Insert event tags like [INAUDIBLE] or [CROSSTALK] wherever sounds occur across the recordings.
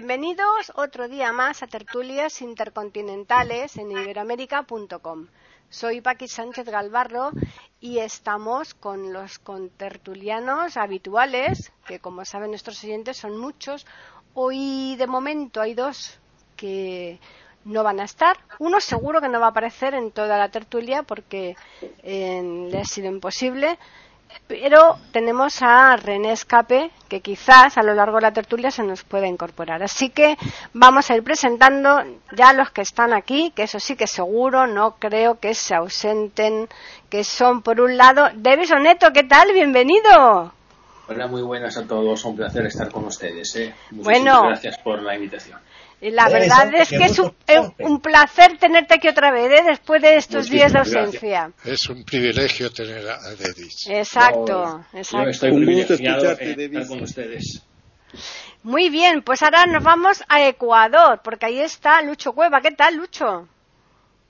Bienvenidos otro día más a Tertulias Intercontinentales en iberoamérica.com. Soy Paqui Sánchez Galvarro y estamos con los contertulianos habituales, que como saben nuestros oyentes son muchos. Hoy de momento hay dos que no van a estar. Uno seguro que no va a aparecer en toda la tertulia porque eh, le ha sido imposible. Pero tenemos a René Escape, que quizás a lo largo de la tertulia se nos pueda incorporar. Así que vamos a ir presentando ya los que están aquí, que eso sí que seguro, no creo que se ausenten, que son por un lado, Davis Oneto, ¿qué tal? Bienvenido. Hola, muy buenas a todos, un placer estar con ustedes. ¿eh? Muchísimas Bueno. gracias por la invitación. Y La Eso, verdad es que es un, placer tenerte aquí otra vez, ¿eh? después de estos días de ausencia. Es un privilegio tener a Dedis. Exacto, exacto. estoy Un gusto escucharte, estar con ustedes. Muy bien, pues ahora nos vamos a Ecuador, porque ahí está Lucho Cueva. ¿Qué tal, Lucho?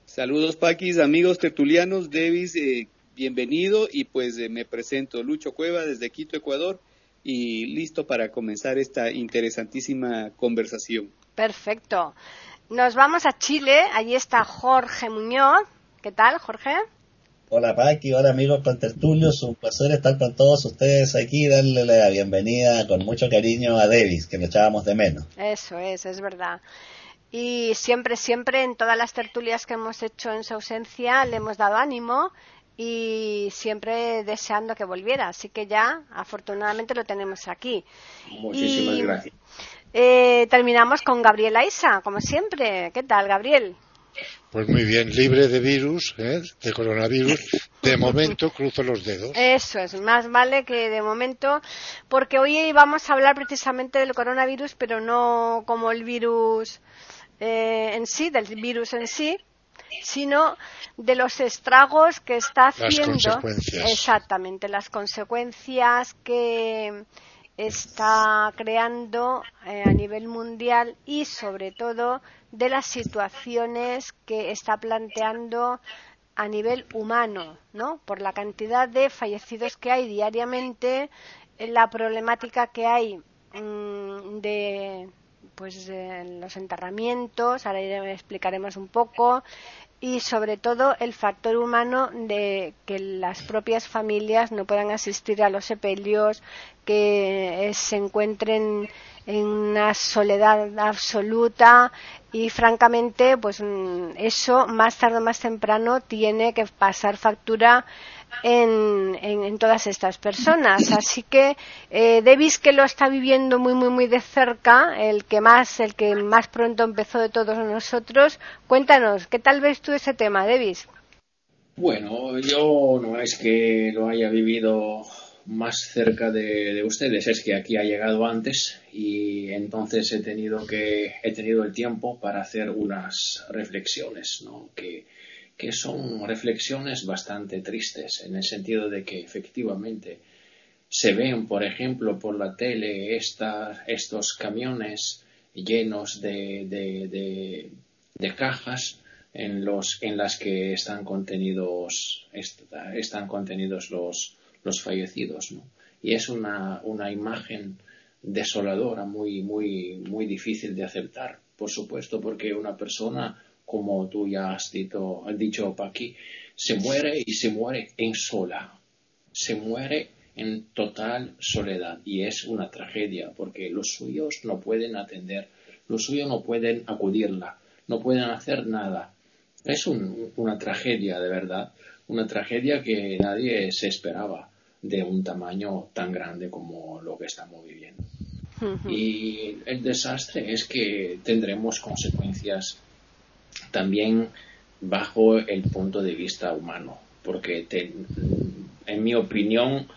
Saludos Paquis, amigos tertulianos, Davis, eh, bienvenido y pues eh, me presento Lucho Cueva desde Quito, Ecuador y listo para comenzar esta interesantísima conversación. Perfecto. Nos vamos a Chile. Allí está Jorge Muñoz. ¿Qué tal, Jorge? Hola Paqui, hola amigos contertulios, un placer estar con todos ustedes aquí, darle la bienvenida con mucho cariño a Davis, que lo echábamos de menos. Eso es, es verdad. Y siempre, siempre en todas las tertulias que hemos hecho en su ausencia le hemos dado ánimo y siempre deseando que volviera. Así que ya, afortunadamente, lo tenemos aquí. Muchísimas Y- gracias. Eh, terminamos con Gabriel Aiza, como siempre. ¿Qué tal, Gabriel? Pues muy bien, libre de virus, ¿eh? de coronavirus. De momento cruzo los dedos. Eso es, más vale que de momento, porque hoy vamos a hablar precisamente del coronavirus, pero no como el virus eh, en sí, del virus en sí, sino de los estragos que está Las haciendo. consecuencias. Exactamente, las consecuencias que está creando eh, a nivel mundial y sobre todo de las situaciones que está planteando a nivel humano, ¿no? Por la cantidad de fallecidos que hay diariamente, eh, la problemática que hay mm, de pues de los enterramientos, ahora explicaremos un poco, y sobre todo el factor humano de que las propias familias no puedan asistir a los sepelios, que eh, se encuentren en una soledad absoluta y francamente pues mm, eso más tarde o más temprano tiene que pasar factura en, en- en todas estas personas así que eh, que lo está viviendo muy muy muy de cerca el que más el que más pronto empezó de todos nosotros cuéntanos qué tal ves tú ese tema Davis Bueno, yo no es que lo haya vivido más cerca de, de ustedes, es que aquí ha llegado antes y entonces he tenido que he tenido el tiempo para hacer unas reflexiones, ¿no? Que, que son reflexiones bastante tristes en el sentido de que efectivamente se ven, por ejemplo, por la tele estos camiones llenos de, de- de- cajas en, los, en las que están contenidos, est- están contenidos los, los fallecidos. ¿no? Y es una, una imagen desoladora, muy, muy, muy difícil de aceptar, por supuesto, porque una persona, como tú ya has dicho, has dicho Paqui, se muere y se muere en sola, se muere en total soledad y es una tragedia porque los suyos no pueden atender, los suyos no pueden acudirla, no pueden hacer nada. Es un- una tragedia de verdad, una tragedia que nadie se esperaba de un tamaño tan grande como lo que estamos viviendo. Y el desastre es que tendremos consecuencias también bajo el punto de vista humano, porque te- en mi opinión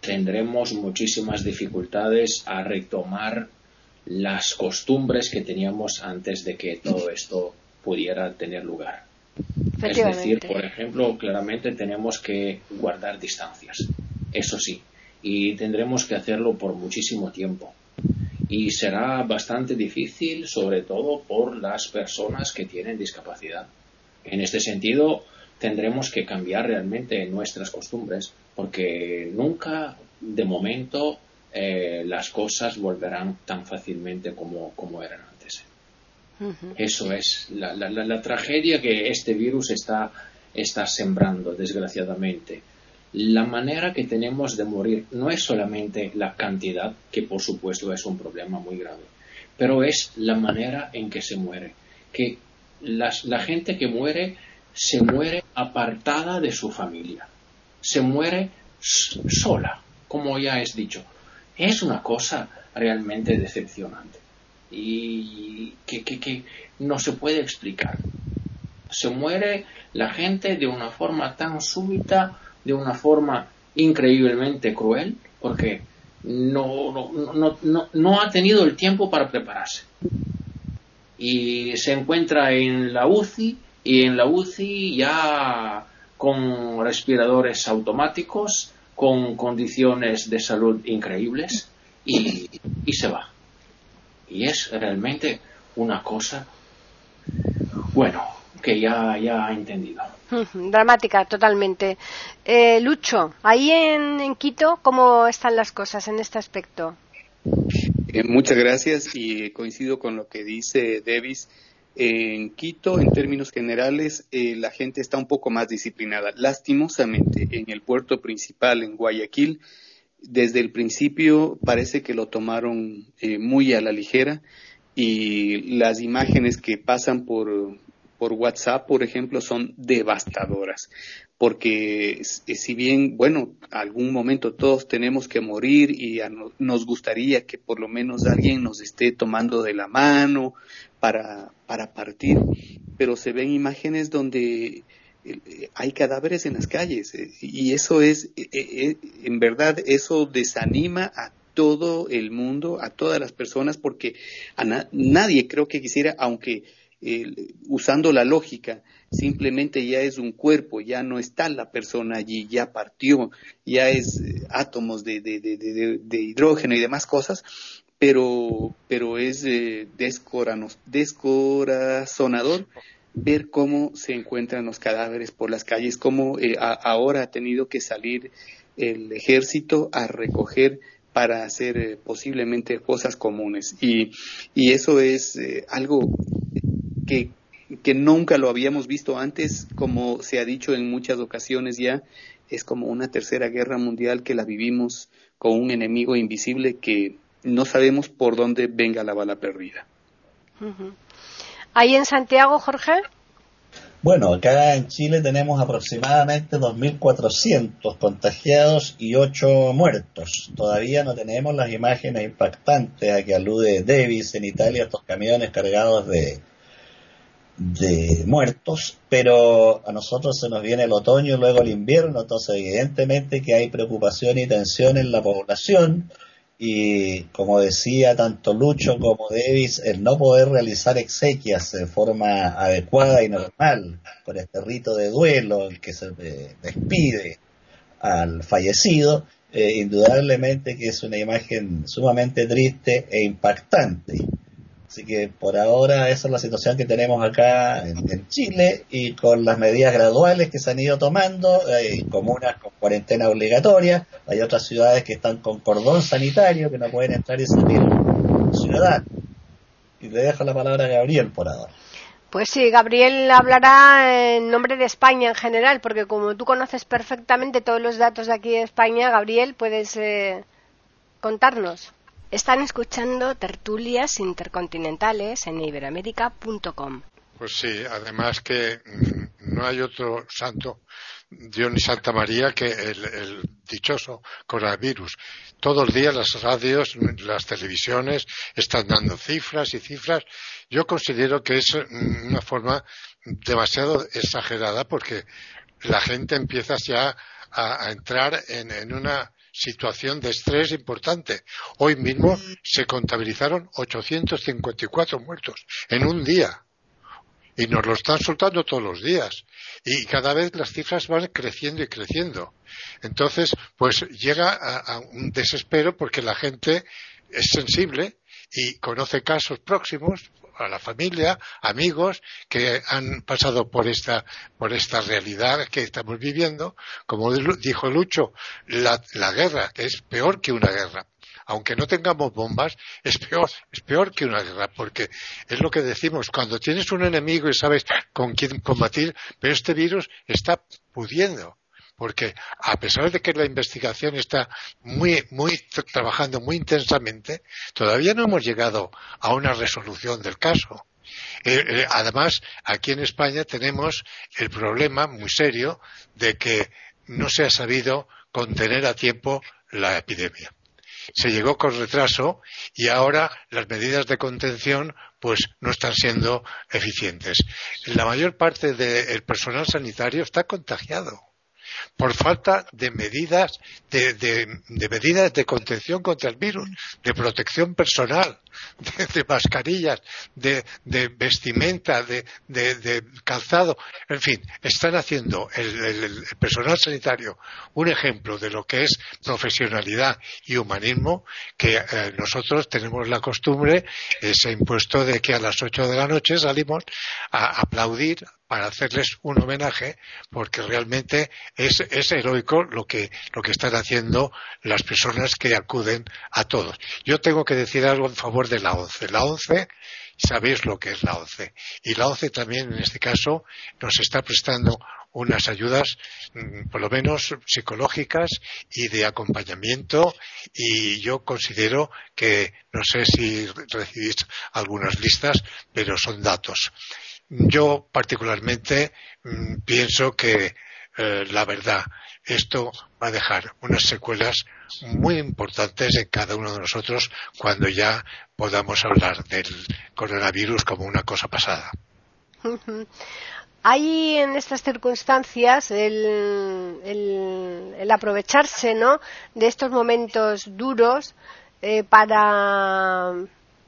tendremos muchísimas dificultades a retomar las costumbres que teníamos antes de que todo esto pudiera tener lugar. Es decir, por ejemplo, claramente tenemos que guardar distancias, eso sí, y tendremos que hacerlo por muchísimo tiempo. Y será bastante difícil, sobre todo por las personas que tienen discapacidad. En este sentido, tendremos que cambiar realmente nuestras costumbres, porque nunca, de momento, eh, las cosas volverán tan fácilmente como, eran antes. Eso es la, la, tragedia que este virus está, está sembrando, desgraciadamente. La manera que tenemos de morir no es solamente la cantidad, que por supuesto es un problema muy grave, pero es la manera en que se muere. Que la gente que muere se muere apartada de su familia, se muere sola, como ya es dicho. Es una cosa realmente decepcionante y que, que, no se puede explicar. Se muere la gente de una forma tan súbita, de una forma increíblemente cruel, porque no, no, no, no, ha tenido el tiempo para prepararse. Y se encuentra en la UCI y en la UCI ya con respiradores automáticos, con condiciones de salud increíbles y, se va. Y es realmente una cosa, bueno, que ya, ya ha entendido. Dramática, totalmente. Eh, Lucho, ahí en, en, Quito, ¿cómo están las cosas en este aspecto? Eh, muchas gracias y coincido con lo que dice Davis. En Quito, en términos generales, eh, la gente está un poco más disciplinada. Lastimosamente, en el puerto principal, en Guayaquil, desde el principio parece que lo tomaron eh, muy a la ligera y las imágenes que pasan por, por WhatsApp, por ejemplo, son devastadoras, porque si bien, bueno, algún momento todos tenemos que morir y nos gustaría que por lo menos alguien nos esté tomando de la mano para, para partir, pero se ven imágenes donde eh, hay cadáveres en las calles eh, y eso es, eh, en verdad, eso desanima a todo el mundo, a todas las personas, porque a nadie creo que quisiera, aunque usando la lógica, simplemente ya es un cuerpo, ya no está la persona allí, ya partió, ya es eh, átomos de, de, de, hidrógeno y demás cosas, pero, pero es eh, descorazonador ver cómo se encuentran los cadáveres por las calles, cómo eh, ahora ha tenido que salir el ejército a recoger para hacer eh, posiblemente cosas comunes. Y, y eso es algo que, que nunca lo habíamos visto antes, como se ha dicho en muchas ocasiones ya, es como una tercera guerra mundial que la vivimos con un enemigo invisible que no sabemos por dónde venga la bala perdida. ¿Ahí en Santiago, Jorge? Bueno, acá en Chile tenemos aproximadamente 2.400 contagiados y 8 muertos. Todavía no tenemos las imágenes impactantes a que alude Davis en Italia, estos camiones cargados de, de muertos, pero a nosotros se nos viene el otoño y luego el invierno, entonces evidentemente que hay preocupación y tensión en la población y como decía tanto Lucho como Davis, el no poder realizar exequias de forma adecuada y normal con este rito de duelo, el que se eh, despide al fallecido, eh, indudablemente que es una imagen sumamente triste e impactante. Así que por ahora esa es la situación que tenemos acá en, Chile y con las medidas graduales que se han ido tomando, hay comunas con cuarentena obligatoria, hay otras ciudades que están con cordón sanitario que no pueden entrar y salir ciudadanos. Y le dejo la palabra a Gabriel por ahora. Pues sí, Gabriel hablará en nombre de España en general, porque como tú conoces perfectamente todos los datos de aquí de España, Gabriel, puedes eh, contarnos. Están escuchando tertulias intercontinentales en iberamérica.com. Pues sí, además que mm, no hay otro santo, Dios ni Santa María, que el, dichoso coronavirus. Todos los días las radios, las televisiones están dando cifras y cifras. Yo considero que es mm, una forma demasiado exagerada porque la gente empieza ya a, entrar en una situación de estrés importante. Hoy mismo se contabilizaron 854 muertos en un día. Y nos lo están soltando todos los días. Y cada vez las cifras van creciendo y creciendo. Entonces, pues llega a, un desespero porque la gente es sensible y conoce casos próximos a la familia, amigos que han pasado por esta, por esta realidad que estamos viviendo. Como dijo Lucho, la, la guerra es peor que una guerra aunque no tengamos bombas, es peor, es peor que una guerra, porque es lo que decimos, cuando tienes un enemigo y sabes con quién combatir, pero este virus está pudiendo porque a pesar de que la investigación está muy, muy trabajando muy intensamente, todavía no hemos llegado a una resolución del caso. Eh, eh, además, aquí en España tenemos el problema muy serio de que no se ha sabido contener a tiempo la epidemia. Se llegó con retraso y ahora las medidas de contención pues no están siendo eficientes. La mayor parte del personal sanitario está contagiado por falta de medidas de, medidas de contención contra el virus, de protección personal, de, mascarillas, de, vestimenta, de, calzado, en fin, están haciendo el, personal sanitario un ejemplo de lo que es profesionalidad y humanismo que eh, nosotros tenemos la costumbre, ese impuesto de que a las ocho de la noche salimos a aplaudir, para hacerles un homenaje porque realmente es, heroico lo que, lo que están haciendo las personas que acuden a todos. Yo tengo que decir algo en favor de la ONCE. La ONCE sabéis lo que es la ONCE. Y la ONCE también, en este caso, nos está prestando unas ayudas, mm, por lo menos psicológicas y de acompañamiento. Y yo considero que, no sé si recibís algunas listas, pero son datos. Yo particularmente mm, pienso que eh, la verdad, esto va a dejar unas secuelas muy importantes en cada uno de nosotros cuando ya podamos hablar del coronavirus como una cosa pasada. Hay en estas circunstancias el, aprovecharse ¿no? de estos momentos duros eh, para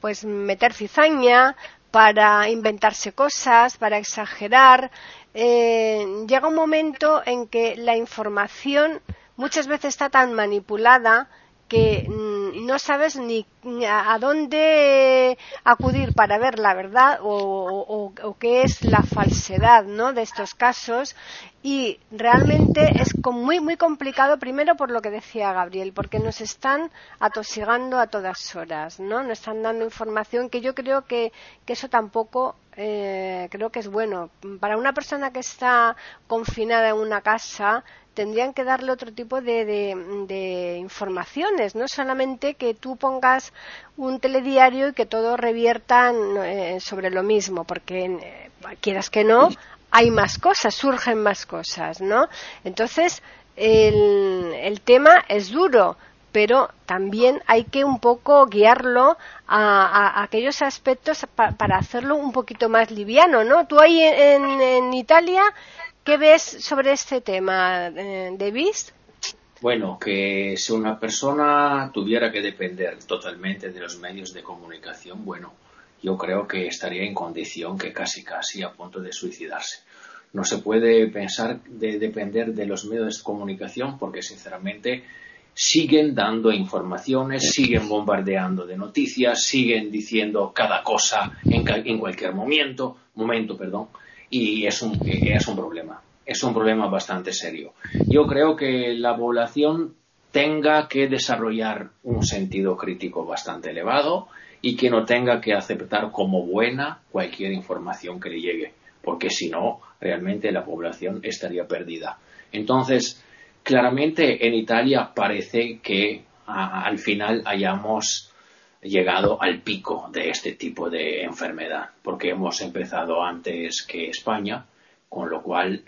pues meter cizaña, para inventarse cosas, para exagerar. Eh, llega un momento en que la información muchas veces está tan manipulada que mm, no sabes ni a dónde acudir para ver la verdad o, qué es la falsedad ¿no? de estos casos. Y realmente es muy muy complicado primero por lo que decía Gabriel porque nos están atosigando a todas horas no nos están dando información que yo creo que, que eso tampoco eh, creo que es bueno. Para una persona que está confinada en una casa tendrían que darle otro tipo de, informaciones, no solamente que tú pongas un telediario y que todo revierta eh, sobre lo mismo, porque eh, quieras que no, hay más cosas, surgen más cosas, ¿no? Entonces, el, tema es duro, pero también hay que un poco guiarlo a, aquellos aspectos para hacerlo un poquito más liviano, ¿no? Tú ahí en Italia ¿Qué ves sobre este tema, eh, Davis? Bueno, que si una persona tuviera que depender totalmente de los medios de comunicación, bueno, yo creo que estaría en condición que casi casi a punto de suicidarse. No se puede pensar de depender de los medios de comunicación porque sinceramente siguen dando informaciones, siguen bombardeando de noticias, siguen diciendo cada cosa en, en cualquier momento, momento, perdón y es un, es un problema. Es un problema bastante serio. Yo creo que la población tenga que desarrollar un sentido crítico bastante elevado y que no tenga que aceptar como buena cualquier información que le llegue, porque si no, realmente la población estaría perdida. Entonces, claramente en Italia parece que al final hayamos llegado al pico de este tipo de enfermedad, porque hemos empezado antes que España, con lo cual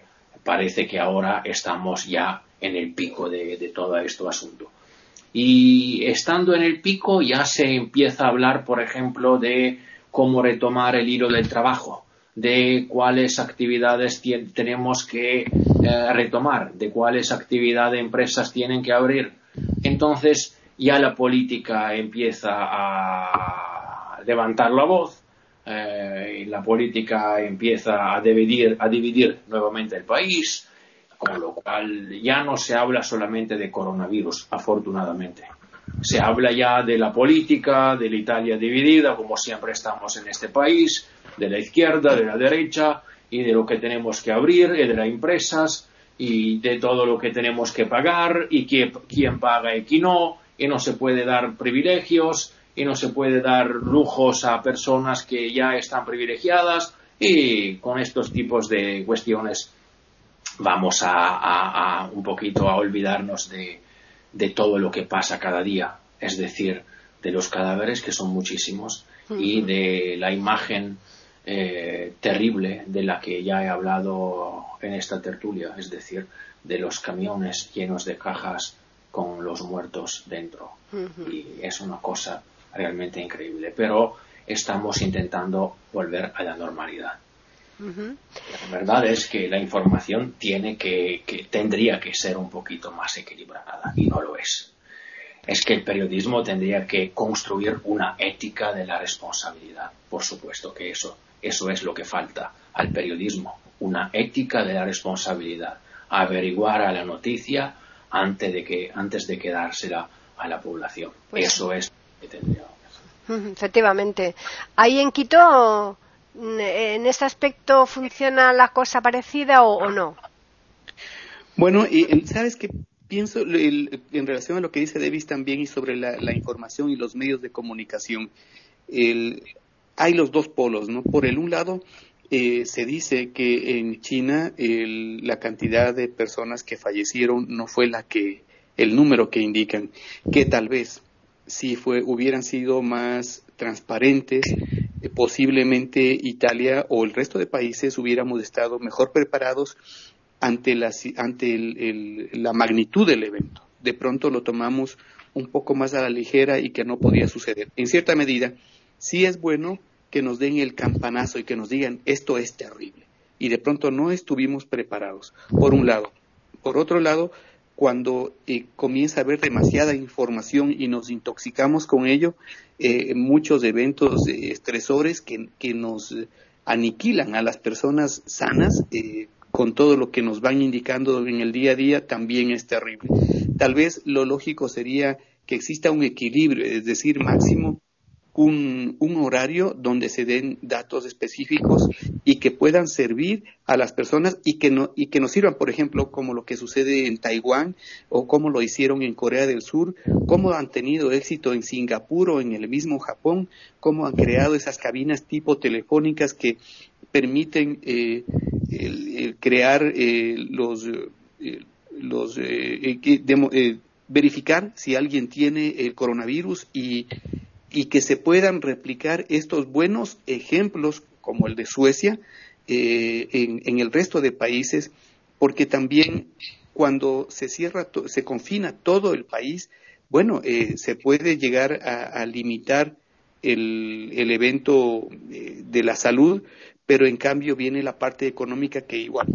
parece que ahora estamos ya en el pico de, todo este asunto. Y estando en el pico ya se empieza a hablar, por ejemplo, de cómo retomar el hilo del trabajo, de cuáles actividades tenemos que eh, retomar, de cuáles actividades empresas tienen que abrir. entonces ya la política empieza a levantar la voz, eh, la política empieza a dividir, a dividir nuevamente el país, con lo cual ya no se habla solamente de coronavirus, afortunadamente. Se habla ya de la política, de la Italia dividida, como siempre estamos en este país, de la izquierda, de la derecha, y de lo que tenemos que abrir, y de las empresas, y de todo lo que tenemos que pagar, y quién paga y quién no, y no se puede dar privilegios, y no se puede dar lujos a personas que ya están privilegiadas, y con estos tipos de cuestiones vamos a, un poquito a olvidarnos de, de, todo lo que pasa cada día, es decir, de los cadáveres, que son muchísimos, y de la imagen eh, terrible de la que ya he hablado en esta tertulia, es decir, de los camiones llenos de cajas con los muertos dentro. Y es una cosa realmente increíble. Pero estamos intentando volver a la normalidad. La verdad es que la información tiene que, tendría que ser un poquito más equilibrada y no lo es. Es que el periodismo tendría que construir una ética de la responsabilidad. Por supuesto que eso, eso es lo que falta al periodismo, una ética de la responsabilidad, averiguar a la noticia antes de que antes de quedársela a la población. Pues eso es lo que tendría. Efectivamente. Ahí en Quito en este aspecto funciona la cosa parecida o, no? Bueno, y sabes que pienso en relación a lo que dice Davis también y sobre la, información y los medios de comunicación. hay los dos polos, ¿no? Por el un lado, eh, se dice que en China la cantidad de personas que fallecieron no fue la que el número que indican, que tal vez si fue hubieran sido más transparentes, eh, posiblemente Italia o el resto de países hubiéramos estado mejor preparados ante, la, ante la magnitud del evento. De pronto lo tomamos un poco más a la ligera y que no podía suceder. En cierta medida, sí es bueno que nos den el campanazo y que nos digan esto es terrible. Y de pronto no estuvimos preparados, por un lado. Por otro lado, cuando eh, comienza a haber demasiada información y nos intoxicamos con ello, eh, muchos eventos estresores que, nos aniquilan a las personas sanas eh, con todo lo que nos van indicando en el día a día también es terrible. Tal vez lo lógico sería que exista un equilibrio, es decir, máximo un, horario donde se den datos específicos y que puedan servir a las personas y que, no, y que nos sirvan, por ejemplo, como lo que sucede en Taiwán o como lo hicieron en Corea del Sur, cómo han tenido éxito en Singapur o en el mismo Japón, cómo han creado esas cabinas tipo telefónicas que permiten eh, crear eh, los, eh, los verificar si alguien tiene el coronavirus y y que se puedan replicar estos buenos ejemplos como el de Suecia eh, en, el resto de países, porque también cuando se cierra, se confina todo el país, bueno, eh, se puede llegar a, limitar el, evento eh, de la salud, pero en cambio viene la parte económica que igual,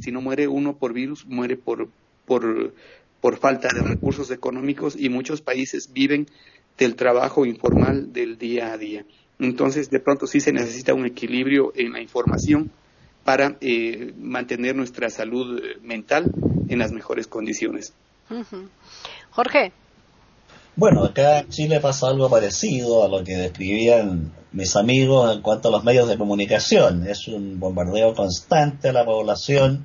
si no muere uno por virus, muere por, por, por falta de recursos económicos y muchos países viven del trabajo informal del día a día. Entonces, de pronto sí se necesita un equilibrio en la información para eh, mantener nuestra salud eh, mental en las mejores condiciones. Jorge. Bueno, acá en Chile pasa algo parecido a lo que describían mis amigos en cuanto a los medios de comunicación. Es un bombardeo constante a la población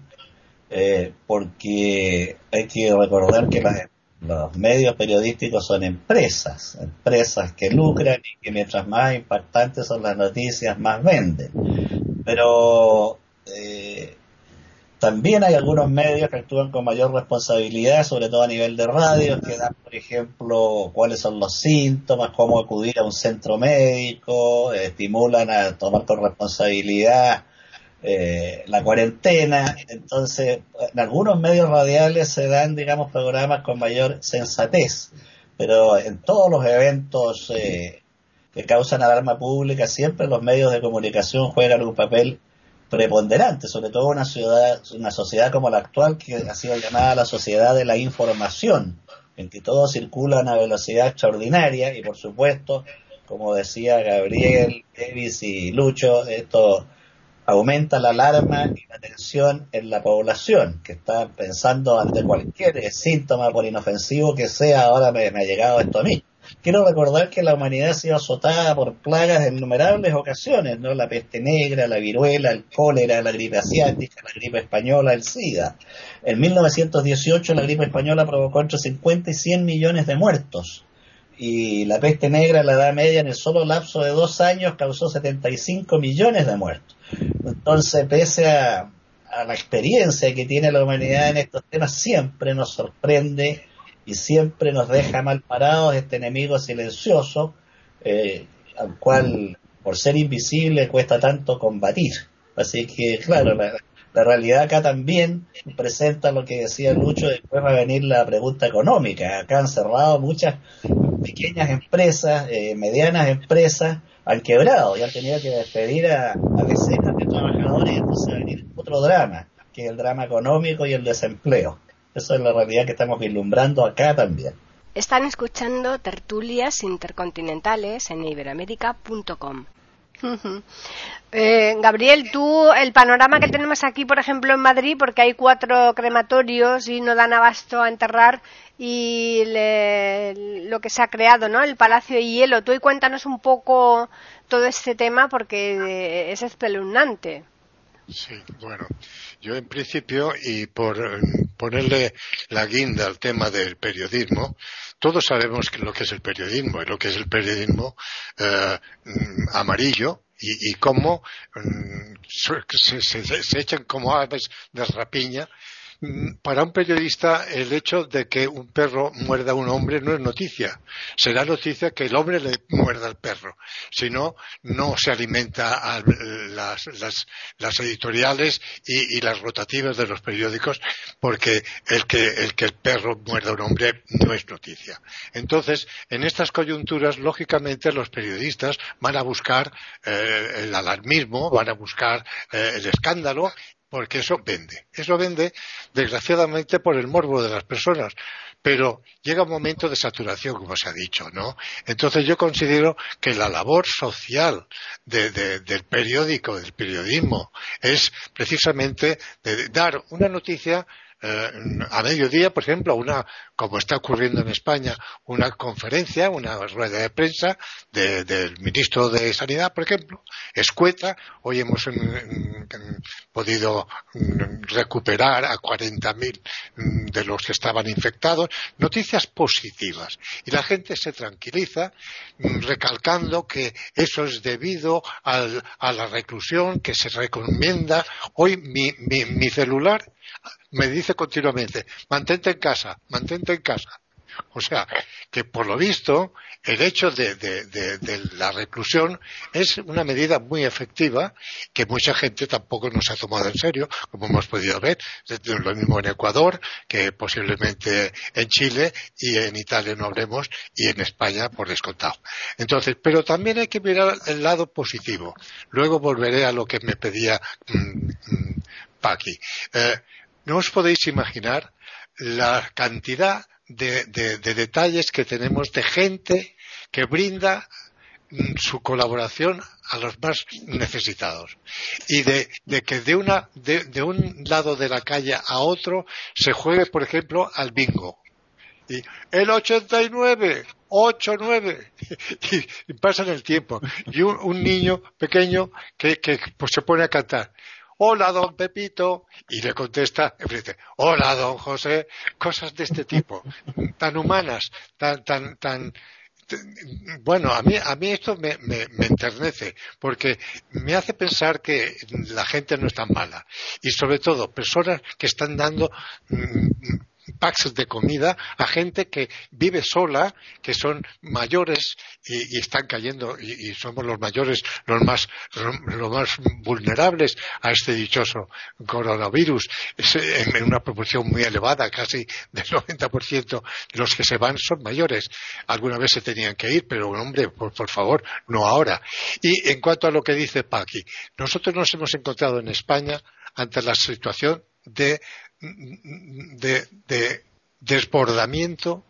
eh, porque hay que recordar que las los medios periodísticos son empresas, empresas que lucran y que mientras más impactantes son las noticias, más venden. Pero eh, también hay algunos medios que actúan con mayor responsabilidad, sobre todo a nivel de radio, que dan, por ejemplo, cuáles son los síntomas, cómo acudir a un centro médico, estimulan a tomar con responsabilidad eh, la cuarentena, entonces en algunos medios radiales se dan, digamos, programas con mayor sensatez, pero en todos los eventos eh, que causan alarma pública, siempre los medios de comunicación juegan un papel preponderante, sobre todo una ciudad, una sociedad como la actual que ha sido llamada la sociedad de la información, en que todo circula a una velocidad extraordinaria y por supuesto, como decía Gabriel, Davis y Lucho, esto aumenta la alarma y la tensión en la población, que está pensando ante cualquier síntoma por inofensivo que sea, ahora me, ha llegado esto a mí. Quiero recordar que la humanidad ha sido azotada por plagas en innumerables ocasiones, ¿no? La peste negra, la viruela, el cólera, la gripe asiática, la gripe española, el SIDA. En 1918 la gripe española provocó entre 50 y 100 millones de muertos. Y la peste negra, la edad media, en el solo lapso de dos años causó 75 millones de muertos. Entonces, pese a, la experiencia que tiene la humanidad en estos temas, siempre nos sorprende y siempre nos deja mal parados este enemigo silencioso, eh, al cual, por ser invisible, cuesta tanto combatir. Así que, claro, la, realidad acá también presenta lo que decía Lucho, después va a venir la pregunta económica. Acá han cerrado muchas pequeñas empresas, eh, medianas empresas, han quebrado y han tenido que despedir a, decenas de trabajadores y entonces va a venir otro drama, que es el drama económico y el desempleo. Eso es la realidad que estamos vislumbrando acá también. Están escuchando tertulias intercontinentales en iberamérica.com. [LAUGHS] Eh, Gabriel, tú, el panorama que tenemos aquí, por ejemplo, en Madrid, porque hay cuatro crematorios y no dan abasto a enterrar, y lo que se ha creado, ¿no? El Palacio de Hielo. Tú y cuéntanos un poco todo este tema porque es espeluznante. Sí, bueno, yo en principio, y por ponerle la guinda al tema del periodismo, todos sabemos lo que es el periodismo y lo que es el periodismo eh, amarillo y, cómo mm, se, se, echan como aves de rapiña Mm, para un periodista el hecho de que un perro muerda a un hombre no es noticia. Será noticia que el hombre le muerda al perro. Si no, no se alimenta a las, editoriales y, las rotativas de los periódicos porque el que, el perro muerda a un hombre no es noticia. Entonces, en estas coyunturas, lógicamente, los periodistas van a buscar eh, el alarmismo, van a buscar eh, el escándalo porque eso vende. Eso vende, desgraciadamente, por el morbo de las personas. Pero llega un momento de saturación, como se ha dicho, ¿no? Entonces yo considero que la labor social del periódico, del periodismo, es precisamente de dar una noticia eh, a mediodía, por ejemplo, una, como está ocurriendo en España, una conferencia, una rueda de prensa del ministro de Sanidad, por ejemplo, escueta. Hoy hemos podido recuperar a 40.000 de los que estaban infectados. Noticias positivas. Y la gente se tranquiliza recalcando que eso es debido a la reclusión que se recomienda. Hoy mi celular me dice continuamente, mantente en casa, mantente en casa. O sea, que por lo visto el hecho de, la reclusión es una medida muy efectiva que mucha gente tampoco nos ha tomado en serio, como hemos podido ver, lo mismo en Ecuador, que posiblemente en Chile y en Italia no hablemos y en España por descontado. Entonces, pero también hay que mirar el lado positivo. Luego volveré a lo que me pedía mm, mm, Paqui. Eh, no os podéis imaginar la cantidad de, detalles que tenemos de gente que brinda mm, su colaboración a los más necesitados y de, que de, una, de, un lado de la calle a otro se juegue, por ejemplo, al bingo. Y el 89, 8-9, [LAUGHS] y, pasan el tiempo. Y un, niño pequeño que, que pues, se pone a cantar hola don Pepito, y le contesta, hola don José, cosas de este tipo, tan humanas, tan, tan, tan, bueno, a mí, a mí esto me, me, me, enternece, porque me hace pensar que la gente no es tan mala. Y sobre todo, personas que están dando mm, packs de comida a gente que vive sola, que son mayores y, están cayendo y, somos los mayores los más los más vulnerables a este dichoso coronavirus en, una proporción muy elevada, casi del 90% de los que se van son mayores. Alguna vez se tenían que ir, pero hombre, por, por favor, no ahora. Y en cuanto a lo que dice Paqui, nosotros nos hemos encontrado en España ante la situación de de, desbordamiento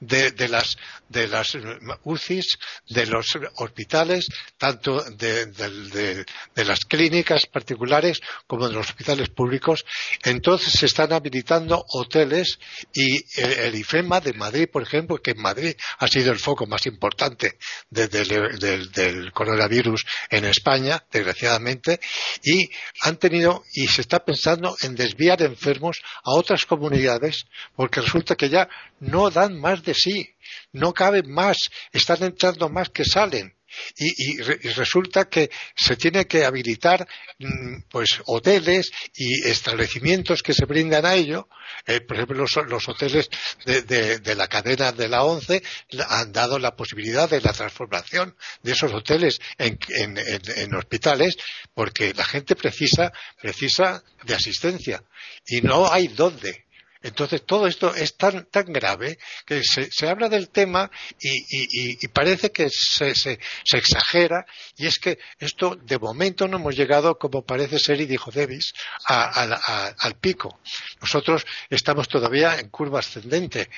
de, las, de las UCIs, de los hospitales, tanto de, de, las clínicas particulares como de los hospitales públicos. Entonces se están habilitando hoteles y el, IFEMA de Madrid, por ejemplo, que en Madrid ha sido el foco más importante del coronavirus en España, desgraciadamente, y han tenido y se está pensando en desviar enfermos a otras comunidades porque resulta que ya no dan más sí, no caben más, están entrando más que salen. Y, resulta que se tiene que habilitar mm, pues hoteles y establecimientos que se brindan a ello. Eh, por ejemplo, los, hoteles de, la cadena de la ONCE han dado la posibilidad de la transformación de esos hoteles en, en hospitales porque la gente precisa, precisa de asistencia y no hay dónde. Entonces todo esto es tan, tan grave que se, se habla del tema y, y, parece que se, se, se, exagera y es que esto de momento no hemos llegado, como parece ser y dijo Davis, a, a, al pico. Nosotros estamos todavía en curva ascendente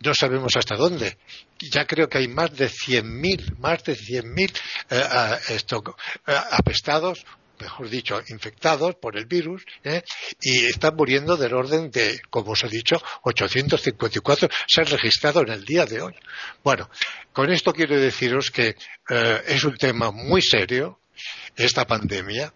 no sabemos hasta dónde. Ya creo que hay más de 100.000, más de 100.000 eh, eh, apestados mejor dicho, infectados por el virus ¿eh? y están muriendo del orden de, como os he dicho, 854 se han registrado en el día de hoy. Bueno, con esto quiero deciros que eh, es un tema muy serio esta pandemia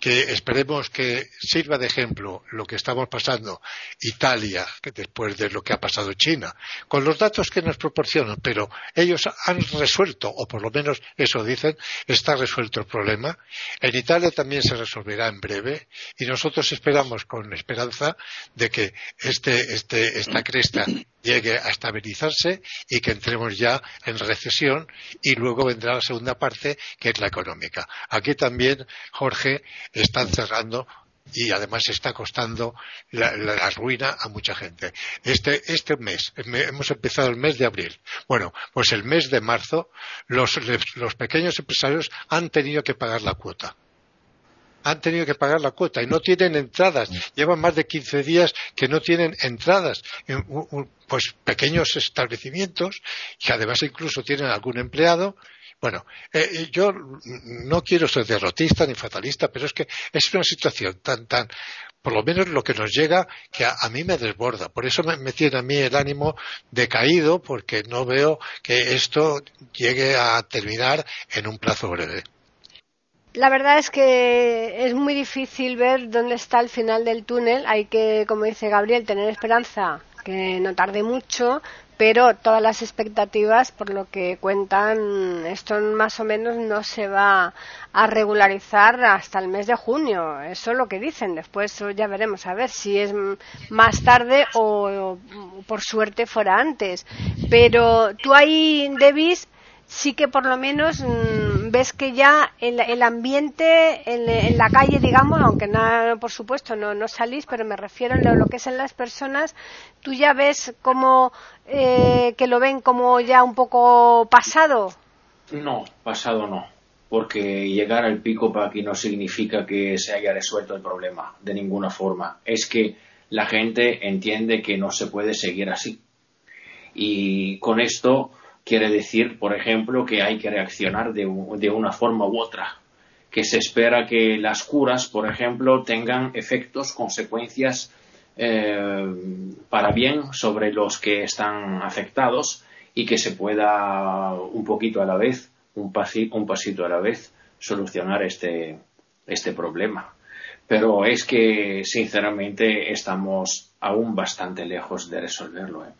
que esperemos que sirva de ejemplo lo que estamos pasando Italia, que después de lo que ha pasado China, con los datos que nos proporcionan, pero ellos han resuelto, o por lo menos eso dicen, está resuelto el problema. En Italia también se resolverá en breve y nosotros esperamos con esperanza de que este, este, esta cresta llegue a estabilizarse y que entremos ya en recesión y luego vendrá la segunda parte que es la económica. Aquí también, Jorge, están cerrando y además está costando la, ruina a mucha gente. Este, este mes, hemos empezado el mes de abril. Bueno, pues el mes de marzo los, los pequeños empresarios han tenido que pagar la cuota han tenido que pagar la cuota y no tienen entradas. Llevan más de 15 días que no tienen entradas. Pues pequeños establecimientos que además incluso tienen algún empleado bueno, eh, eh, yo no quiero ser derrotista ni fatalista, pero es que es una situación tan, tan, por lo menos lo que nos llega, que a, mí me desborda. Por eso me, tiene a mí el ánimo decaído, porque no veo que esto llegue a terminar en un plazo breve. La verdad es que es muy difícil ver dónde está el final del túnel. Hay que, como dice Gabriel, tener esperanza que no tarde mucho, pero todas las expectativas, por lo que cuentan, esto más o menos no se va a regularizar hasta el mes de junio. Eso es lo que dicen. Después ya veremos a ver si es más tarde o, por suerte fuera antes. Pero tú ahí, Davis, sí que por lo menos mm, ves que ya el, el ambiente en, la calle, digamos, aunque no, por supuesto no, no salís, pero me refiero a lo, que es en las personas, tú ya ves como eh, que lo ven como ya un poco pasado. No, pasado no, porque llegar al pico para aquí no significa que se haya resuelto el problema de ninguna forma. Es que la gente entiende que no se puede seguir así. Y con esto quiere decir, por ejemplo, que hay que reaccionar de, una forma u otra, que se espera que las curas, por ejemplo, tengan efectos, consecuencias eh, para bien sobre los que están afectados y que se pueda un poquito a la vez, un, un pasito a la vez, solucionar este, este problema. Pero es que, sinceramente, estamos aún bastante lejos de resolverlo. ¿eh?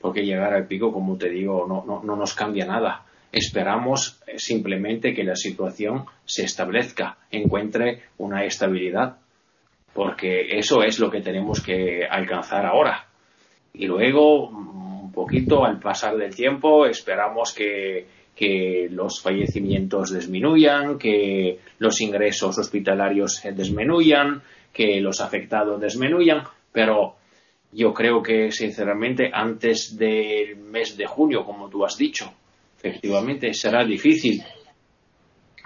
Porque llegar al pico, como te digo, no, no, nos cambia nada. Esperamos eh, simplemente que la situación se establezca, encuentre una estabilidad, porque eso es lo que tenemos que alcanzar ahora. Y luego, un poquito al pasar del tiempo, esperamos que, que los fallecimientos disminuyan, que los ingresos hospitalarios disminuyan, que los afectados disminuyan, pero yo creo que, sinceramente, antes del mes de junio, como tú has dicho, efectivamente será difícil,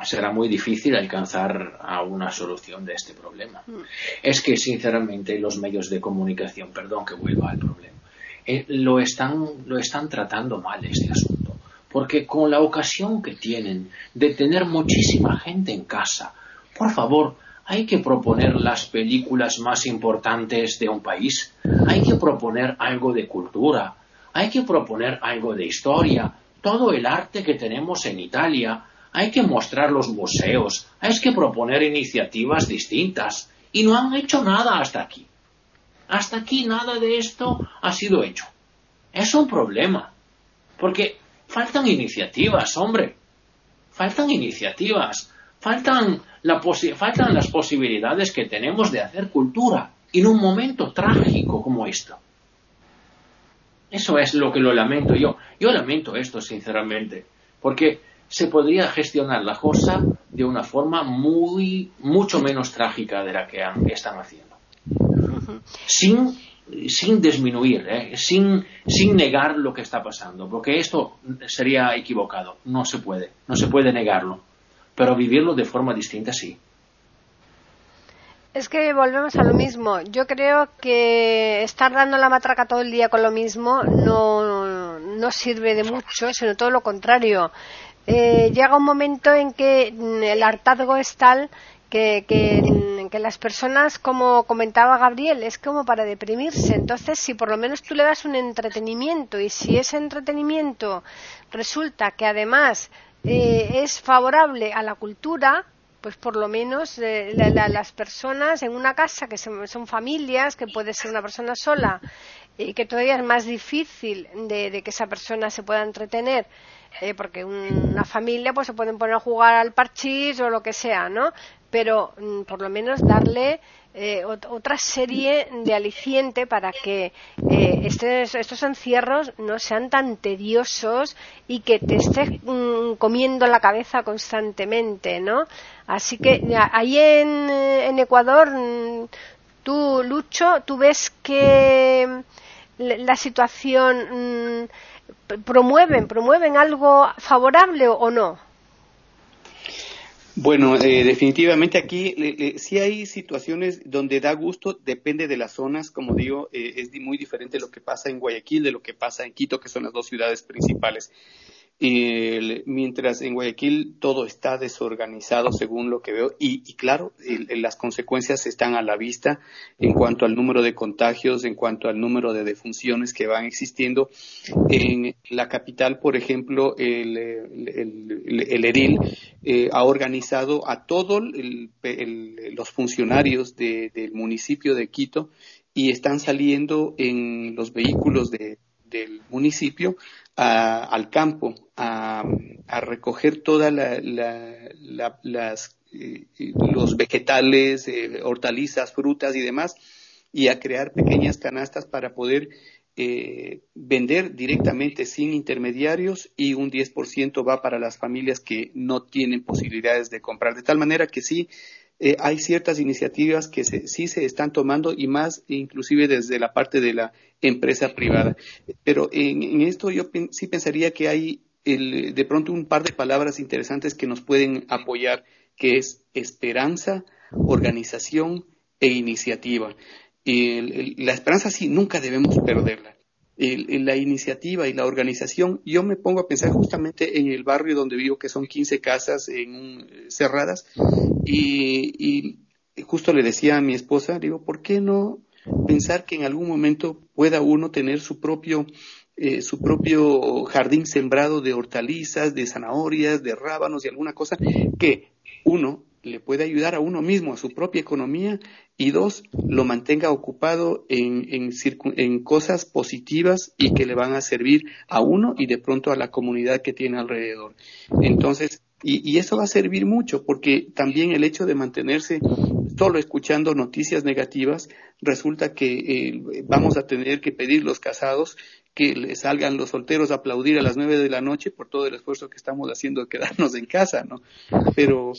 será muy difícil alcanzar a una solución de este problema. Mm. Es que, sinceramente, los medios de comunicación, perdón que vuelva al problema, eh, lo, están, lo están tratando mal este asunto. Porque con la ocasión que tienen de tener muchísima gente en casa, por favor, hay que proponer las películas más importantes de un país, hay que proponer algo de cultura, hay que proponer algo de historia, todo el arte que tenemos en Italia, hay que mostrar los museos, hay que proponer iniciativas distintas. Y no han hecho nada hasta aquí. Hasta aquí nada de esto ha sido hecho. Es un problema. Porque faltan iniciativas, hombre. Faltan iniciativas. Faltan, faltan las posibilidades que tenemos de hacer cultura en un momento trágico como esto. Eso es lo que lo lamento yo. Yo lamento esto, sinceramente, porque se podría gestionar la cosa de una forma muy, mucho menos trágica de la que están haciendo. Sin, sin disminuir, ¿eh? sin, sin negar lo que está pasando, porque esto sería equivocado. No se puede, no se puede negarlo. Pero vivirlo de forma distinta sí. Es que volvemos a lo mismo. Yo creo que estar dando la matraca todo el día con lo mismo no, no sirve de mucho, sino todo lo contrario. Eh, llega un momento en que mm, el hartazgo es tal que, que, que, las personas, como comentaba Gabriel, es como para deprimirse. Entonces, si por lo menos tú le das un entretenimiento y si ese entretenimiento resulta que además eh, es favorable a la cultura, pues por lo menos eh, las personas en una casa que son, familias, que puede ser una persona sola y que todavía es más difícil de, que esa persona se pueda entretener, eh, porque una familia pues se pueden poner a jugar al parchís o lo que sea, ¿no? Pero mm, por lo menos darle eh, otra serie de aliciente para que eh, estos encierros no sean tan tediosos y que te estés mm, comiendo la cabeza constantemente, ¿no? Así que ahí en, en Ecuador, mm, tú, Lucho, tú ves que la situación promueven, promueven algo favorable o no. Bueno, eh, definitivamente aquí sí hay situaciones donde da gusto, depende de las zonas, como digo, eh, es muy diferente lo que pasa en Guayaquil de lo que pasa en Quito, que son las dos ciudades principales mientras en Guayaquil todo está desorganizado según lo que veo y, claro, las consecuencias están a la vista en cuanto al número de contagios, en cuanto al número de defunciones que van existiendo. En la capital, por ejemplo, el, el, edil eh, ha organizado a todos los funcionarios del municipio de Quito y están saliendo en los vehículos del municipio al campo a, recoger todas las, eh, los vegetales, eh, hortalizas, frutas y demás y a crear pequeñas canastas para poder eh, vender directamente sin intermediarios y un 10% va para las familias que no tienen posibilidades de comprar. De tal manera que sí, eh, hay ciertas iniciativas que sí se están tomando y más inclusive desde la parte de la empresa privada. Pero en, esto yo sí pensaría que hay de pronto un par de palabras interesantes que nos pueden apoyar, que es esperanza, organización e iniciativa. la esperanza sí nunca debemos perderla en la iniciativa y la organización, yo me pongo a pensar justamente en el barrio donde vivo, que son 15 casas en, cerradas, y, justo le decía a mi esposa, digo, ¿por qué no pensar que en algún momento pueda uno tener su propio eh, su propio jardín sembrado de hortalizas, de zanahorias, de rábanos y alguna cosa que uno le puede ayudar a uno mismo, a su propia economía, y dos, lo mantenga ocupado en, en, cosas positivas y que le van a servir a uno y de pronto a la comunidad que tiene alrededor. Entonces, y, eso va a servir mucho porque también el hecho de mantenerse solo escuchando noticias negativas, resulta que eh, vamos a tener que pedir los casados que le salgan los solteros a aplaudir a las nueve de la noche por todo el esfuerzo que estamos haciendo de quedarnos en casa, ¿no? Pero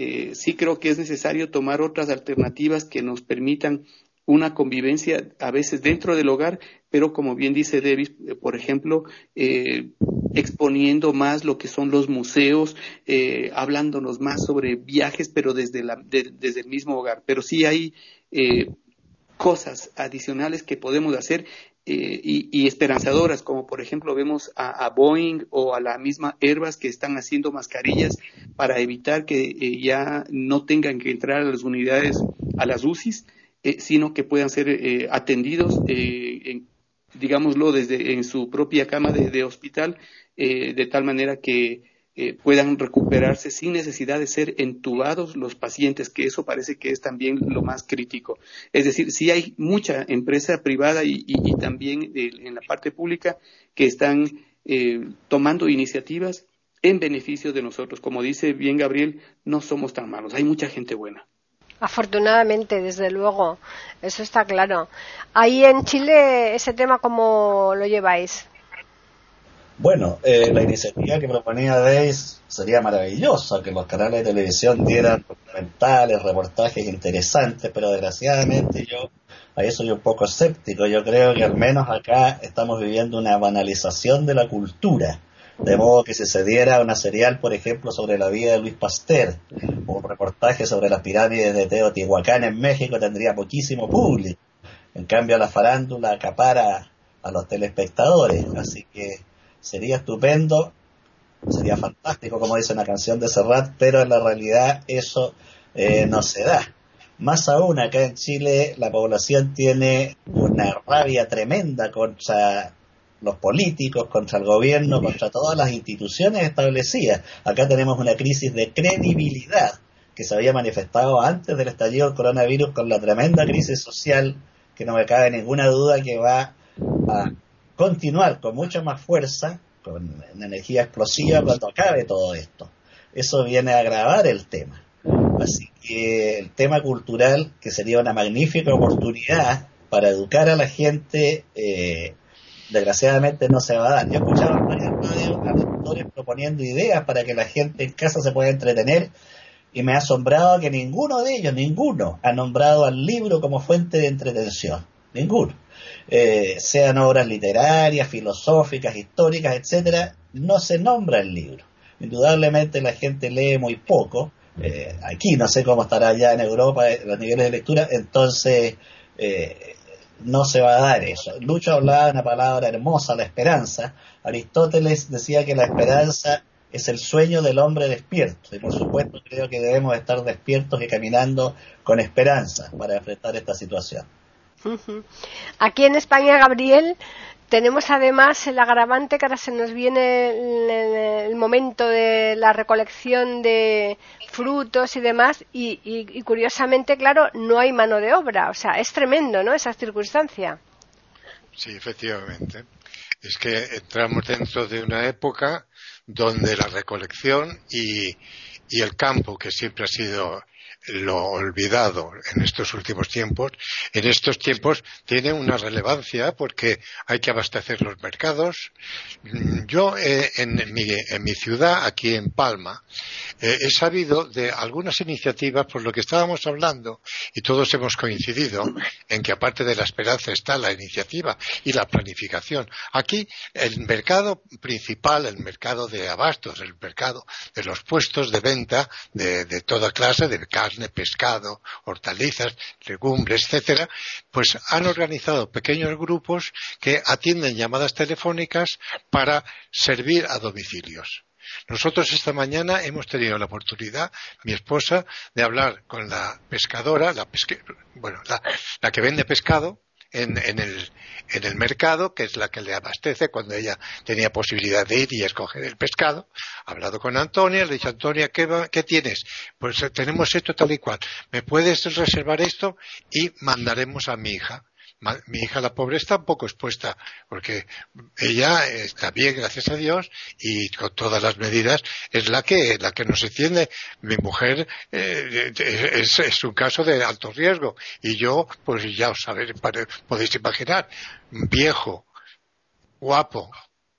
eh, sí creo que es necesario tomar otras alternativas que nos permitan una convivencia a veces dentro del hogar, pero como bien dice Davis, eh, por ejemplo, eh, exponiendo más lo que son los museos, hablándonos más sobre viajes, pero desde, la, desde el mismo hogar. Pero sí hay cosas adicionales que podemos hacer eh, y, esperanzadoras, como por ejemplo vemos a, Boeing o a la misma Airbus que están haciendo mascarillas para evitar que eh, ya no tengan que entrar a las unidades, a las UCIs, eh, sino que puedan ser atendidos, digámoslo, desde en su propia cama de hospital, de tal manera que eh, puedan recuperarse sin necesidad de ser entubados los pacientes, que eso parece que es también lo más crítico. Es decir, si hay mucha empresa privada y, también en la parte pública que están eh, tomando iniciativas en beneficio de nosotros. Como dice bien Gabriel, no somos tan malos, hay mucha gente buena. Afortunadamente, desde luego, eso está claro. Ahí en Chile, ese tema, ¿cómo lo lleváis? Bueno, eh, la iniciativa que proponía Days sería maravillosa, que los canales de televisión dieran documentales, reportajes interesantes, pero desgraciadamente yo a eso soy un poco escéptico. Yo creo que al menos acá estamos viviendo una banalización de la cultura. De modo que si se diera una serial, por ejemplo, sobre la vida de Luis Pasteur, o un reportaje sobre las pirámides de Teotihuacán en México, tendría poquísimo público. En cambio, la farándula acapara a los telespectadores. Así que sería estupendo, sería fantástico, como dice una canción de Serrat, pero en la realidad eso eh, no se da. Más aún, acá en Chile la población tiene una rabia tremenda contra los políticos, contra el gobierno, contra todas las instituciones establecidas. Acá tenemos una crisis de credibilidad que se había manifestado antes del estallido del coronavirus con la tremenda crisis social que no me cabe ninguna duda que va a continuar con mucha más fuerza, con energía explosiva cuando acabe todo esto. Eso viene a agravar el tema. Así que el tema cultural, que sería una magnífica oportunidad para educar a la gente, eh, desgraciadamente no se va a dar. Yo he escuchado en varias radios a doctores proponiendo ideas para que la gente en casa se pueda entretener y me ha asombrado que ninguno de ellos, ninguno, ha nombrado al libro como fuente de entretención. Ninguno. Eh, sean obras literarias, filosóficas, históricas, etcétera, no se nombra el libro. Indudablemente la gente lee muy poco. Eh, aquí no sé cómo estará ya en Europa eh, los niveles de lectura, entonces no se va a dar eso. Lucho hablaba de una palabra hermosa, la esperanza. Aristóteles decía que la esperanza es el sueño del hombre despierto. Y por supuesto creo que debemos estar despiertos y caminando con esperanza para enfrentar esta situación. Aquí en España, Gabriel, tenemos además el agravante que ahora se nos viene el, momento de la recolección de frutos y demás y, curiosamente, claro, no hay mano de obra. O sea, es tremendo, ¿no? Esa circunstancia. Sí, efectivamente. Es que entramos dentro de una época donde la recolección y el campo, que siempre ha sido lo olvidado en estos últimos tiempos, en estos tiempos tiene una relevancia porque hay que abastecer los mercados. Yo eh, en, mi, en, mi, ciudad, aquí en Palma, eh, he sabido de algunas iniciativas por lo que estábamos hablando y todos hemos coincidido en que aparte de la esperanza está la iniciativa y la planificación. Aquí el mercado principal, el mercado de abastos, el mercado de los puestos de venta de, de toda clase de carne, pescado, hortalizas, legumbres, etcétera, pues han organizado pequeños grupos que atienden llamadas telefónicas para servir a domicilios. Nosotros esta mañana hemos tenido la oportunidad, mi esposa, de hablar con la pescadora, la, bueno, la que vende pescado, en, el, en el mercado, que es la que le abastece cuando ella tenía posibilidad de ir y escoger el pescado. Ha hablado con Antonia, le dicho, Antonia, ¿qué, ¿qué tienes? Pues eh, tenemos esto tal y cual. ¿Me puedes reservar esto? Y mandaremos a mi hija mi hija la pobre está un poco expuesta porque ella está bien gracias a Dios y con todas las medidas es la que la que nos enciende mi mujer eh, es, es, un caso de alto riesgo y yo pues ya os sabéis podéis imaginar viejo guapo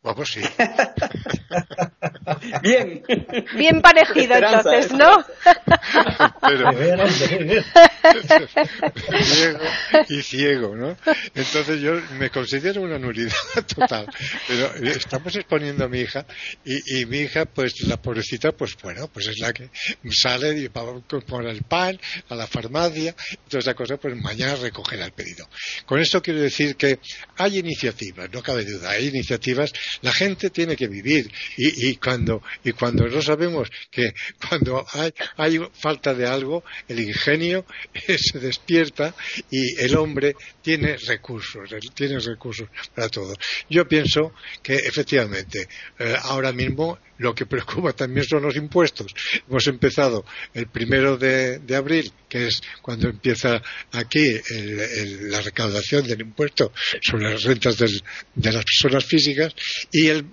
Vamos, sí. [LAUGHS] bien. Bien parecido entonces, ¿no? Pero, ciego y ciego, ¿no? Entonces yo me considero una nulidad total. Pero estamos exponiendo a mi hija y, mi hija, pues la pobrecita, pues bueno, pues es la que sale y va a comprar el pan a la farmacia, toda esa cosa, pues mañana recogerá el pedido. Con esto quiero decir que hay iniciativas, no cabe duda, hay iniciativas. La gente tiene que vivir y, cuando y cuando no sabemos que cuando hay, hay falta de algo, el ingenio [LAUGHS] se despierta y el hombre tiene recursos, tiene recursos para todo. Yo pienso que efectivamente eh, ahora mismo lo que preocupa también son los impuestos. Hemos empezado el primero de, abril, que es cuando empieza aquí la recaudación del impuesto sobre las rentas de las personas físicas y el,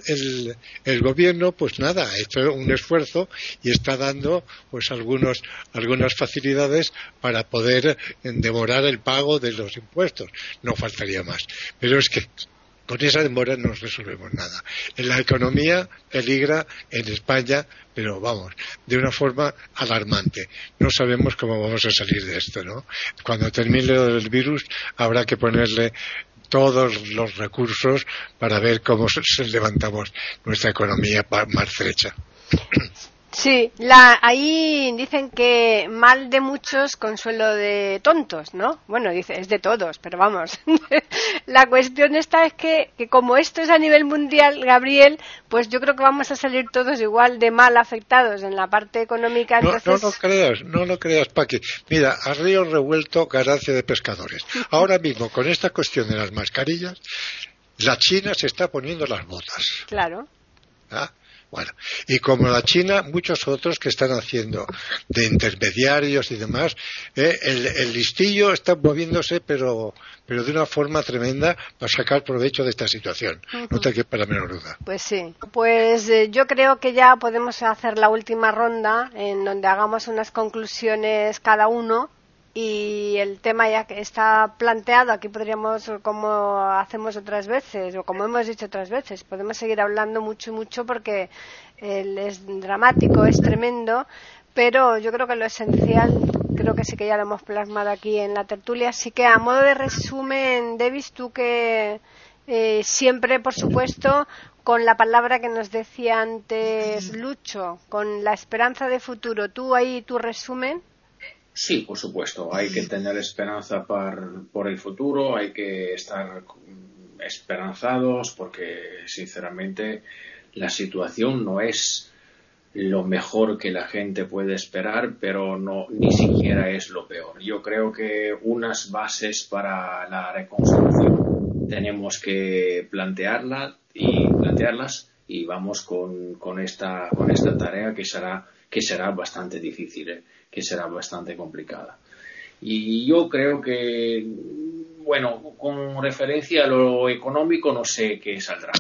el, gobierno, pues nada, ha hecho un esfuerzo y está dando pues algunos, algunas facilidades para poder demorar el pago de los impuestos. No faltaría más. Pero es que con esa demora no resolvemos nada. La economía peligra en España, pero vamos, de una forma alarmante. No sabemos cómo vamos a salir de esto, ¿no? Cuando termine el virus habrá que ponerle todos los recursos para ver cómo levantamos nuestra economía más estrecha. Sí, la, ahí dicen que mal de muchos, consuelo de tontos, ¿no? Bueno, dice, es de todos, pero vamos. [LAUGHS] la cuestión esta es que, que, como esto es a nivel mundial, Gabriel, pues yo creo que vamos a salir todos igual de mal afectados en la parte económica. No, no lo creas, no lo creas, Paqui. Mira, a río revuelto, ganancia de pescadores. Ahora mismo, con esta cuestión de las mascarillas, la China se está poniendo las botas. Claro. ¿Ah? Bueno, y como la China, muchos otros que están haciendo de intermediarios y demás, eh, el, listillo está moviéndose, pero, pero de una forma tremenda para sacar provecho de esta situación. No te quepa la menor duda. Pues sí. Pues eh, yo creo que ya podemos hacer la última ronda en donde hagamos unas conclusiones cada uno y el tema ya que está planteado, aquí podríamos, como hacemos otras veces, o como hemos dicho otras veces, podemos seguir hablando mucho mucho porque es dramático, es tremendo, pero yo creo que lo esencial, creo que sí que ya lo hemos plasmado aquí en la tertulia, así que a modo de resumen, Davis, tú que eh, siempre, por supuesto, con la palabra que nos decía antes Lucho, con la esperanza de futuro, tú ahí tu resumen. Sí, por supuesto. Hay que tener esperanza por, el futuro, hay que estar esperanzados porque, sinceramente, la situación no es lo mejor que la gente puede esperar, pero no ni siquiera es lo peor. Yo creo que unas bases para la reconstrucción tenemos que plantearla y plantearlas y vamos con, con esta con esta tarea que será que será bastante difícil. ¿eh? que será bastante complicada. Y yo creo que, bueno, con referencia a lo económico no sé qué saldrá,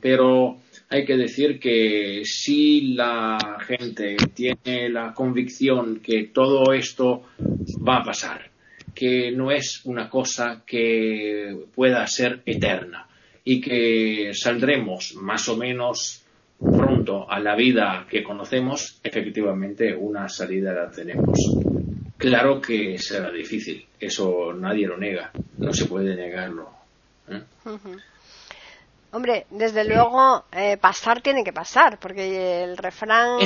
pero hay que decir que si la gente tiene la convicción que todo esto va a pasar, que no es una cosa que pueda ser eterna y que saldremos más o menos pronto a la vida que conocemos, efectivamente una salida la tenemos. Claro que será difícil, eso nadie lo niega, no se puede negarlo. ¿eh? Hombre, desde luego eh, pasar tiene que pasar, porque el refrán.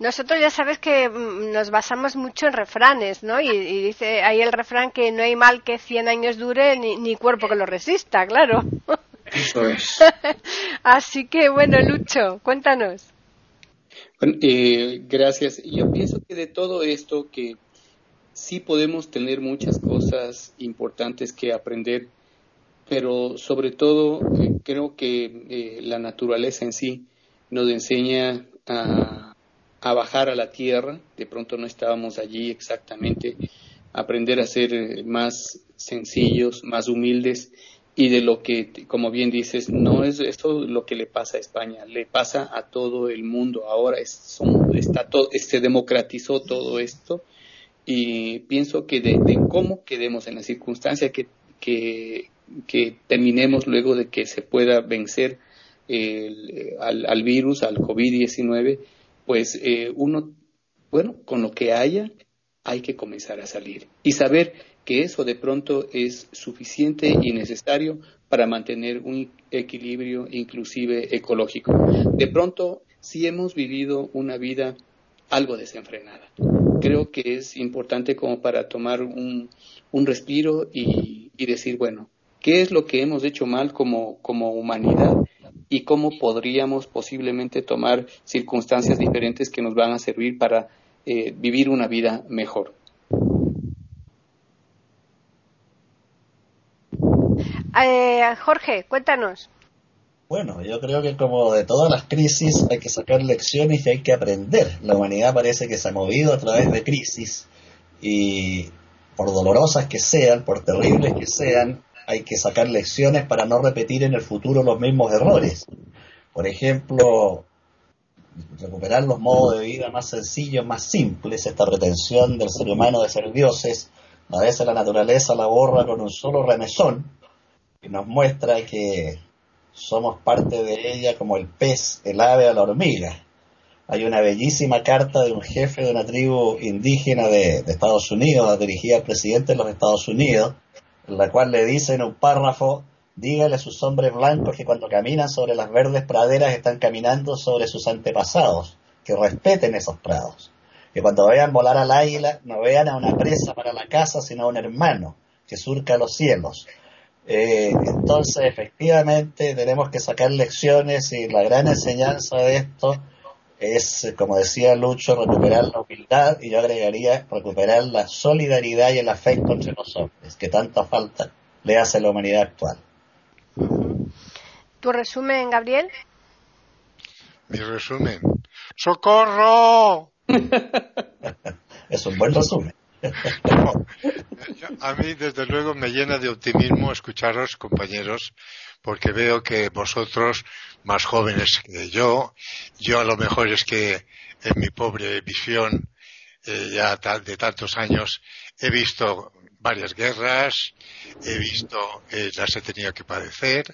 Nosotros ya sabes que mm, nos basamos mucho en refranes, ¿no? Y, dice ahí el refrán que no hay mal que 100 años dure ni, ni cuerpo que lo resista, claro. [LAUGHS] Eso es. [LAUGHS] Así que bueno, Lucho, cuéntanos. Eh, gracias. Yo pienso que de todo esto que sí podemos tener muchas cosas importantes que aprender, pero sobre todo eh, creo que eh, la naturaleza en sí nos enseña a, a, bajar a la tierra, de pronto no estábamos allí exactamente, aprender a ser más sencillos, más humildes y de lo que, como bien dices, no es esto lo que le pasa a España, le pasa a todo el mundo. Ahora es, está todo, se democratizó todo esto y pienso que de, cómo quedemos en la circunstancia que, que, terminemos luego de que se pueda vencer al, virus, al COVID-19, pues eh, uno, bueno, con lo que haya, hay que comenzar a salir y saber que eso de pronto es suficiente y necesario para mantener un equilibrio inclusive ecológico. De pronto, si hemos vivido una vida algo desenfrenada, creo que es importante como para tomar un, respiro y, y, decir, bueno, ¿qué es lo que hemos hecho mal como, como humanidad? y cómo podríamos posiblemente tomar circunstancias diferentes que nos van a servir para eh, vivir una vida mejor. Eh, Jorge, cuéntanos. Bueno, yo creo que como de todas las crisis hay que sacar lecciones y hay que aprender. La humanidad parece que se ha movido a través de crisis y por dolorosas que sean, por terribles que sean, hay que sacar lecciones para no repetir en el futuro los mismos errores. Por ejemplo, recuperar los modos de vida más sencillos, más simples, esta pretensión del ser humano de ser dioses, a veces la naturaleza la borra con un solo remesón nos muestra que somos parte de ella como el pez, el ave o la hormiga. Hay una bellísima carta de un jefe de una tribu indígena de, de Estados Unidos, dirigida al presidente de los Estados Unidos, en la cual le dice en un párrafo, dígale a sus hombres blancos que cuando caminan sobre las verdes praderas están caminando sobre sus antepasados, que respeten esos prados, que cuando vean volar al águila no vean a una presa para la casa, sino a un hermano que surca los cielos. Eh, entonces, efectivamente, tenemos que sacar lecciones y la gran enseñanza de esto es, como decía Lucho, recuperar la humildad y yo agregaría recuperar la solidaridad y el afecto entre los hombres, que tanta falta le hace a la humanidad actual. ¿Tu resumen, Gabriel? Mi resumen. ¡Socorro! [LAUGHS] es un buen resumen. A mí, desde luego, me llena de optimismo escucharos, compañeros, porque veo que vosotros, más jóvenes que yo, yo a lo mejor es que en mi pobre visión eh, ya de tantos años he visto varias guerras, he visto, eh, las he tenido que padecer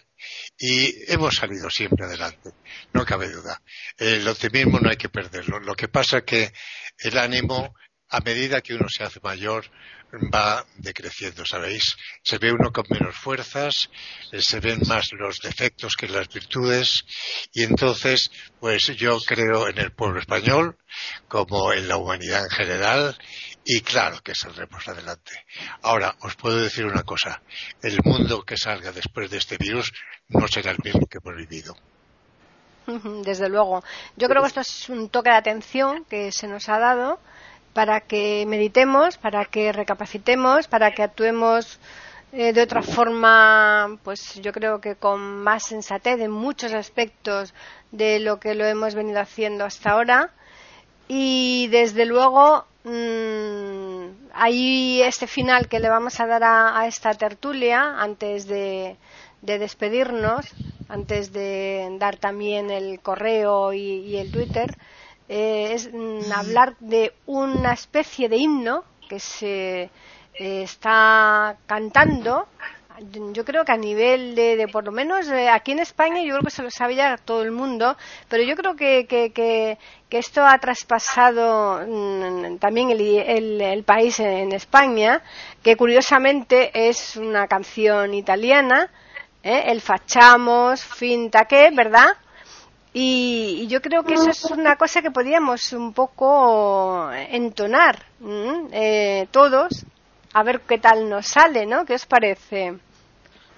y hemos salido siempre adelante, no cabe duda. El optimismo no hay que perderlo. Lo que pasa es que el ánimo, a medida que uno se hace mayor, va decreciendo, ¿sabéis? Se ve uno con menos fuerzas, eh, se ven más los defectos que las virtudes y entonces, pues yo creo en el pueblo español como en la humanidad en general y claro que saldremos adelante. Ahora, os puedo decir una cosa, el mundo que salga después de este virus no será el mismo que hemos vivido. [LAUGHS] Desde luego. Yo creo que esto es un toque de atención que se nos ha dado para que meditemos, para que recapacitemos, para que actuemos eh, de otra forma, pues yo creo que con más sensatez en muchos aspectos de lo que lo hemos venido haciendo hasta ahora. Y desde luego, mmm, ahí este final que le vamos a dar a, esta tertulia, antes de, despedirnos, antes de dar también el correo y el Twitter, eh, es mm, hablar de una especie de himno que se eh, está cantando yo creo que a nivel de, por lo menos eh, aquí en España yo creo que se lo sabe ya todo el mundo pero yo creo que, que, esto ha traspasado mm, también el, el, país en España que curiosamente es una canción italiana el Facciamos finta que verdad y, yo creo que eso es una cosa que podríamos un poco entonar eh, todos, a ver qué tal nos sale, ¿no? ¿Qué os parece?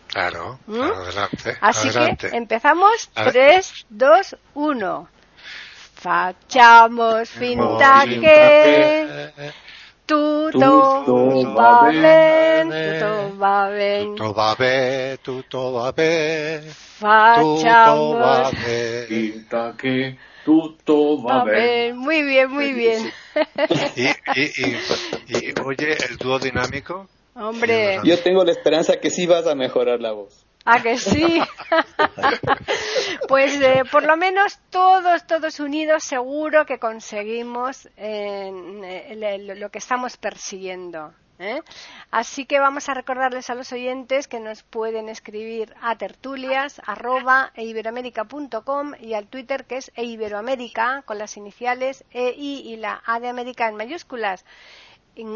Claro, adelante. Así que empezamos. 3, 2, 1. Facciamo finta che tutto, va bene, tutto va bene. Tutto va bene, tutto va bene. Facciamo. Tutto va bene. Finta che tutto va, bene. Muy bien, muy bien. Y, y, y, y, oye, el dúo dinámico. Hombre. Yo tengo la esperanza que sí vas a mejorar la voz. ¿A que sí? [LAUGHS] pues eh, por lo menos todos, todos unidos seguro que conseguimos lo que estamos persiguiendo. ¿Eh? Así que vamos a recordarles a los oyentes que nos pueden escribir a tertulias arroba, e y al Twitter que es eiberoamérica con las iniciales EI y la A de América en mayúsculas.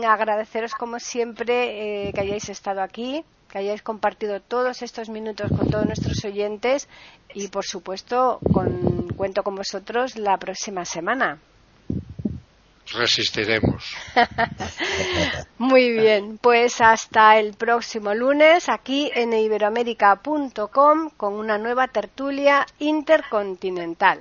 agradeceros como siempre eh, que hayáis estado aquí, que hayáis compartido todos estos minutos con todos nuestros oyentes y por supuesto con, cuento con vosotros la próxima semana. Resistiremos. [LAUGHS] Muy bien, pues hasta el próximo lunes aquí en iberoamérica.com con una nueva tertulia intercontinental.